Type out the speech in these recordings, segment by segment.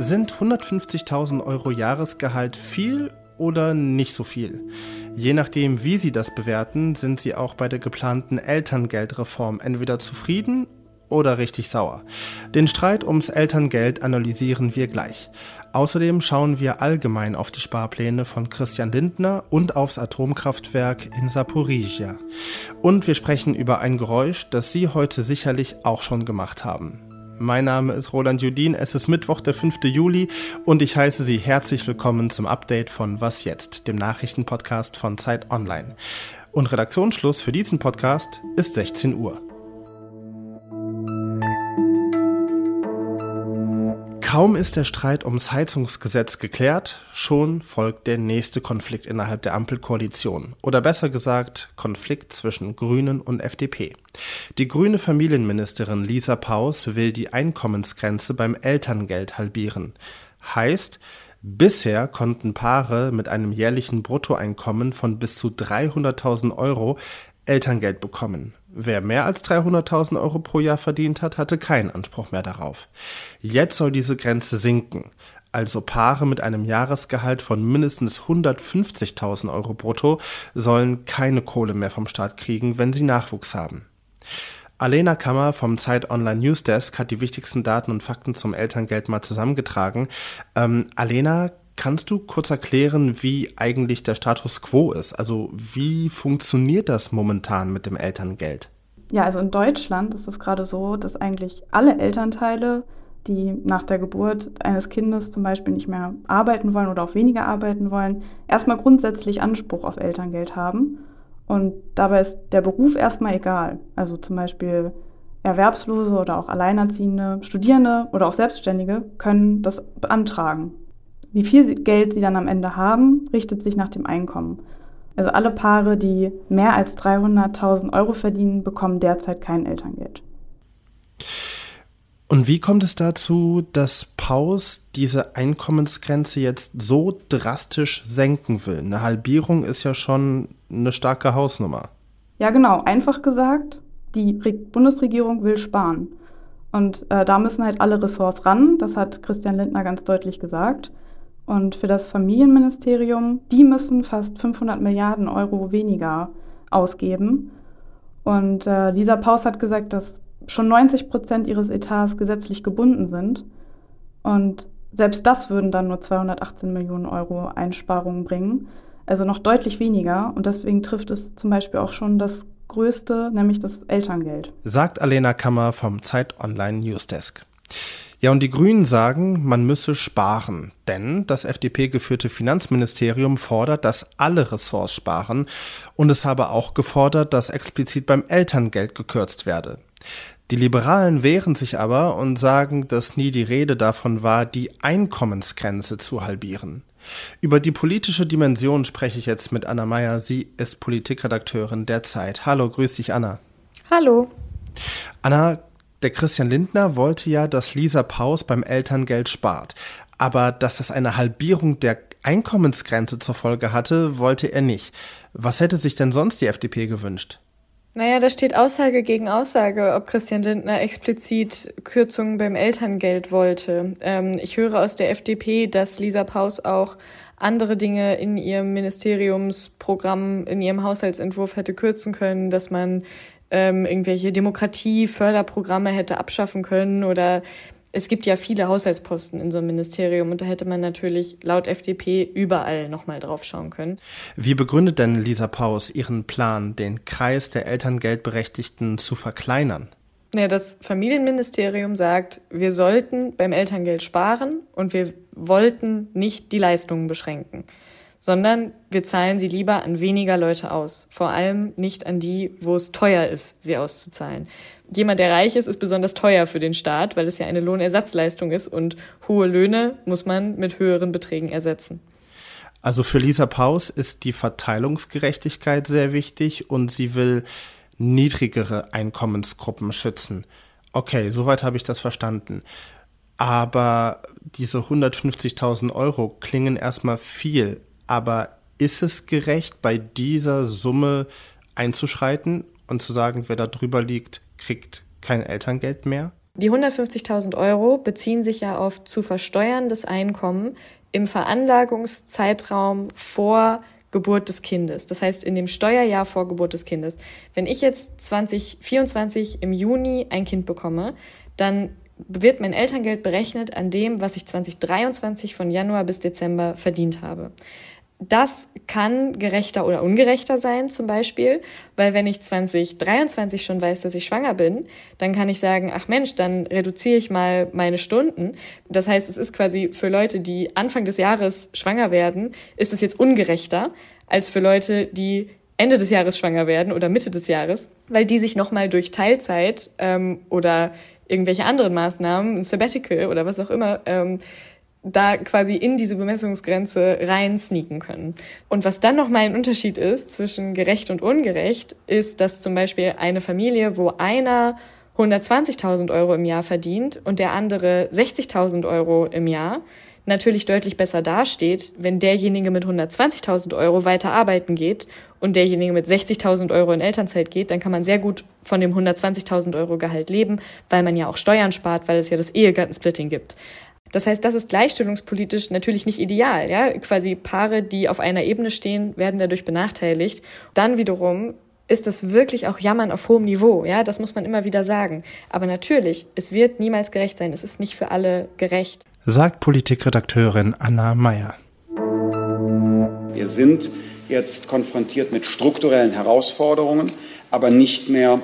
Sind 150.000 Euro Jahresgehalt viel oder nicht so viel? Je nachdem, wie Sie das bewerten, sind Sie auch bei der geplanten Elterngeldreform entweder zufrieden oder richtig sauer. Den Streit ums Elterngeld analysieren wir gleich. Außerdem schauen wir allgemein auf die Sparpläne von Christian Lindner und aufs Atomkraftwerk in Saporizhia. Und wir sprechen über ein Geräusch, das Sie heute sicherlich auch schon gemacht haben. Mein Name ist Roland Judin, es ist Mittwoch, der 5. Juli und ich heiße Sie herzlich willkommen zum Update von Was jetzt, dem Nachrichtenpodcast von Zeit Online. Und Redaktionsschluss für diesen Podcast ist 16 Uhr. Kaum ist der Streit ums Heizungsgesetz geklärt, schon folgt der nächste Konflikt innerhalb der Ampelkoalition. Oder besser gesagt, Konflikt zwischen Grünen und FDP. Die grüne Familienministerin Lisa Paus will die Einkommensgrenze beim Elterngeld halbieren. Heißt, Bisher konnten Paare mit einem jährlichen Bruttoeinkommen von bis zu 300.000 Euro Elterngeld bekommen. Wer mehr als 300.000 Euro pro Jahr verdient hat, hatte keinen Anspruch mehr darauf. Jetzt soll diese Grenze sinken. Also Paare mit einem Jahresgehalt von mindestens 150.000 Euro brutto sollen keine Kohle mehr vom Staat kriegen, wenn sie Nachwuchs haben. Alena Kammer vom Zeit Online Newsdesk hat die wichtigsten Daten und Fakten zum Elterngeld mal zusammengetragen. Ähm, Alena, Kannst du kurz erklären, wie eigentlich der Status quo ist? Also wie funktioniert das momentan mit dem Elterngeld? Ja, also in Deutschland ist es gerade so, dass eigentlich alle Elternteile, die nach der Geburt eines Kindes zum Beispiel nicht mehr arbeiten wollen oder auch weniger arbeiten wollen, erstmal grundsätzlich Anspruch auf Elterngeld haben. Und dabei ist der Beruf erstmal egal. Also zum Beispiel Erwerbslose oder auch Alleinerziehende, Studierende oder auch Selbstständige können das beantragen. Wie viel Geld sie dann am Ende haben, richtet sich nach dem Einkommen. Also alle Paare, die mehr als 300.000 Euro verdienen, bekommen derzeit kein Elterngeld. Und wie kommt es dazu, dass Paus diese Einkommensgrenze jetzt so drastisch senken will? Eine Halbierung ist ja schon eine starke Hausnummer. Ja, genau. Einfach gesagt, die Bundesregierung will sparen. Und äh, da müssen halt alle Ressorts ran. Das hat Christian Lindner ganz deutlich gesagt. Und für das Familienministerium, die müssen fast 500 Milliarden Euro weniger ausgeben. Und äh, Lisa Paus hat gesagt, dass schon 90 Prozent ihres Etats gesetzlich gebunden sind. Und selbst das würden dann nur 218 Millionen Euro Einsparungen bringen. Also noch deutlich weniger. Und deswegen trifft es zum Beispiel auch schon das Größte, nämlich das Elterngeld. Sagt Alena Kammer vom Zeit Online Newsdesk. Ja, und die Grünen sagen, man müsse sparen, denn das FDP-geführte Finanzministerium fordert, dass alle Ressorts sparen und es habe auch gefordert, dass explizit beim Elterngeld gekürzt werde. Die Liberalen wehren sich aber und sagen, dass nie die Rede davon war, die Einkommensgrenze zu halbieren. Über die politische Dimension spreche ich jetzt mit Anna Meyer. Sie ist Politikredakteurin der Zeit. Hallo, grüß dich, Anna. Hallo. Anna, der Christian Lindner wollte ja, dass Lisa Paus beim Elterngeld spart. Aber dass das eine Halbierung der Einkommensgrenze zur Folge hatte, wollte er nicht. Was hätte sich denn sonst die FDP gewünscht? Naja, da steht Aussage gegen Aussage, ob Christian Lindner explizit Kürzungen beim Elterngeld wollte. Ähm, ich höre aus der FDP, dass Lisa Paus auch andere Dinge in ihrem Ministeriumsprogramm, in ihrem Haushaltsentwurf hätte kürzen können, dass man ähm, irgendwelche Demokratieförderprogramme hätte abschaffen können oder es gibt ja viele Haushaltsposten in so einem Ministerium und da hätte man natürlich laut FDP überall nochmal drauf schauen können. Wie begründet denn Lisa Paus ihren Plan, den Kreis der Elterngeldberechtigten zu verkleinern? Ja, das Familienministerium sagt, wir sollten beim Elterngeld sparen und wir wollten nicht die Leistungen beschränken sondern wir zahlen sie lieber an weniger Leute aus. Vor allem nicht an die, wo es teuer ist, sie auszuzahlen. Jemand, der reich ist, ist besonders teuer für den Staat, weil es ja eine Lohnersatzleistung ist und hohe Löhne muss man mit höheren Beträgen ersetzen. Also für Lisa Paus ist die Verteilungsgerechtigkeit sehr wichtig und sie will niedrigere Einkommensgruppen schützen. Okay, soweit habe ich das verstanden. Aber diese 150.000 Euro klingen erstmal viel. Aber ist es gerecht, bei dieser Summe einzuschreiten und zu sagen, wer da drüber liegt, kriegt kein Elterngeld mehr? Die 150.000 Euro beziehen sich ja auf zu versteuerndes Einkommen im Veranlagungszeitraum vor Geburt des Kindes. Das heißt, in dem Steuerjahr vor Geburt des Kindes. Wenn ich jetzt 2024 im Juni ein Kind bekomme, dann wird mein Elterngeld berechnet an dem, was ich 2023 von Januar bis Dezember verdient habe. Das kann gerechter oder ungerechter sein, zum Beispiel, weil wenn ich 2023 schon weiß, dass ich schwanger bin, dann kann ich sagen, ach Mensch, dann reduziere ich mal meine Stunden. Das heißt, es ist quasi für Leute, die Anfang des Jahres schwanger werden, ist es jetzt ungerechter als für Leute, die Ende des Jahres schwanger werden oder Mitte des Jahres, weil die sich nochmal durch Teilzeit ähm, oder irgendwelche anderen Maßnahmen, ein Sabbatical oder was auch immer, ähm, da quasi in diese Bemessungsgrenze rein sneaken können. Und was dann nochmal ein Unterschied ist zwischen gerecht und ungerecht, ist, dass zum Beispiel eine Familie, wo einer 120.000 Euro im Jahr verdient und der andere 60.000 Euro im Jahr, natürlich deutlich besser dasteht, wenn derjenige mit 120.000 Euro weiter arbeiten geht und derjenige mit 60.000 Euro in Elternzeit geht, dann kann man sehr gut von dem 120.000 Euro Gehalt leben, weil man ja auch Steuern spart, weil es ja das Ehegattensplitting gibt. Das heißt, das ist gleichstellungspolitisch natürlich nicht ideal. Ja? Quasi Paare, die auf einer Ebene stehen, werden dadurch benachteiligt. Dann wiederum ist das wirklich auch Jammern auf hohem Niveau. Ja, das muss man immer wieder sagen. Aber natürlich, es wird niemals gerecht sein. Es ist nicht für alle gerecht. Sagt Politikredakteurin Anna Meyer. Wir sind jetzt konfrontiert mit strukturellen Herausforderungen, aber nicht mehr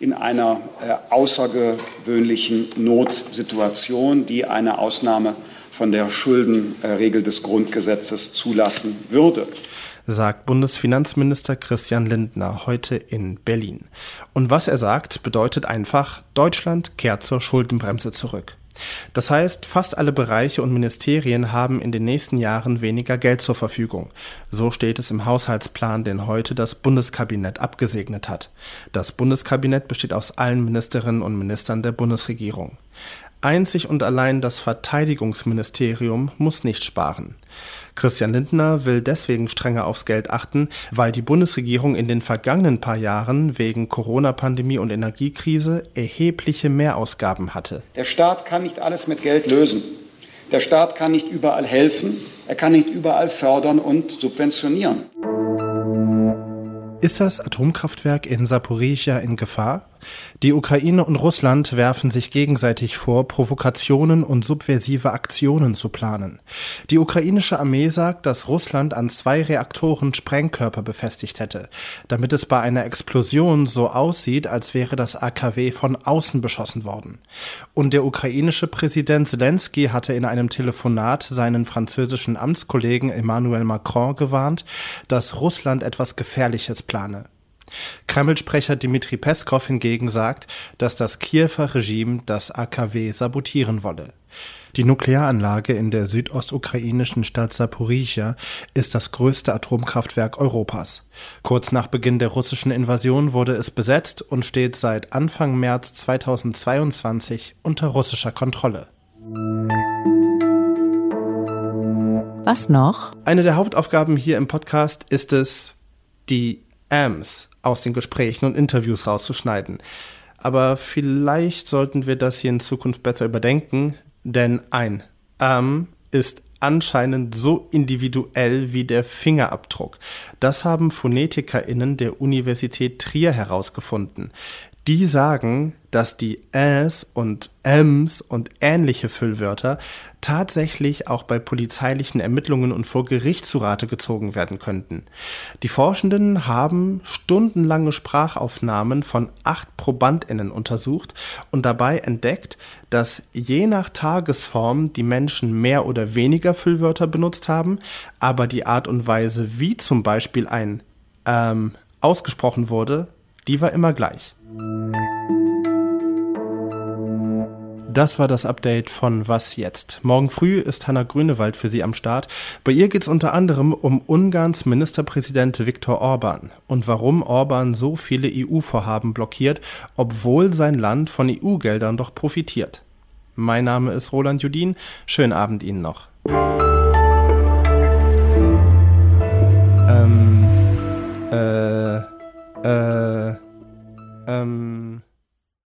in einer äh, außergewöhnlichen Notsituation, die eine Ausnahme von der Schuldenregel des Grundgesetzes zulassen würde sagt Bundesfinanzminister Christian Lindner heute in Berlin. Und was er sagt, bedeutet einfach, Deutschland kehrt zur Schuldenbremse zurück. Das heißt, fast alle Bereiche und Ministerien haben in den nächsten Jahren weniger Geld zur Verfügung. So steht es im Haushaltsplan, den heute das Bundeskabinett abgesegnet hat. Das Bundeskabinett besteht aus allen Ministerinnen und Ministern der Bundesregierung. Einzig und allein das Verteidigungsministerium muss nicht sparen. Christian Lindner will deswegen strenger aufs Geld achten, weil die Bundesregierung in den vergangenen paar Jahren wegen Corona-Pandemie und Energiekrise erhebliche Mehrausgaben hatte. Der Staat kann nicht alles mit Geld lösen. Der Staat kann nicht überall helfen. Er kann nicht überall fördern und subventionieren. Ist das Atomkraftwerk in Saporizhia in Gefahr? Die Ukraine und Russland werfen sich gegenseitig vor, Provokationen und subversive Aktionen zu planen. Die ukrainische Armee sagt, dass Russland an zwei Reaktoren Sprengkörper befestigt hätte, damit es bei einer Explosion so aussieht, als wäre das AKW von außen beschossen worden. Und der ukrainische Präsident Zelensky hatte in einem Telefonat seinen französischen Amtskollegen Emmanuel Macron gewarnt, dass Russland etwas Gefährliches plane. Kreml-Sprecher Dmitri Peskov hingegen sagt, dass das Kiewer Regime das AKW sabotieren wolle. Die Nuklearanlage in der südostukrainischen Stadt Saporizhia ist das größte Atomkraftwerk Europas. Kurz nach Beginn der russischen Invasion wurde es besetzt und steht seit Anfang März 2022 unter russischer Kontrolle. Was noch? Eine der Hauptaufgaben hier im Podcast ist es, die Ams aus den Gesprächen und Interviews rauszuschneiden. Aber vielleicht sollten wir das hier in Zukunft besser überdenken, denn ein ähm ist anscheinend so individuell wie der Fingerabdruck. Das haben PhonetikerInnen der Universität Trier herausgefunden. Die sagen, dass die Äs und Ms und ähnliche Füllwörter tatsächlich auch bei polizeilichen Ermittlungen und vor Gericht zu Rate gezogen werden könnten. Die Forschenden haben stundenlange Sprachaufnahmen von acht ProbandInnen untersucht und dabei entdeckt, dass je nach Tagesform die Menschen mehr oder weniger Füllwörter benutzt haben, aber die Art und Weise, wie zum Beispiel ein ähm, ausgesprochen wurde, die war immer gleich. Das war das Update von Was jetzt? Morgen früh ist Hanna Grünewald für Sie am Start. Bei ihr geht es unter anderem um Ungarns Ministerpräsident Viktor Orban und warum Orban so viele EU-Vorhaben blockiert, obwohl sein Land von EU-Geldern doch profitiert. Mein Name ist Roland Judin. Schönen Abend Ihnen noch. Ähm, äh, äh, ähm.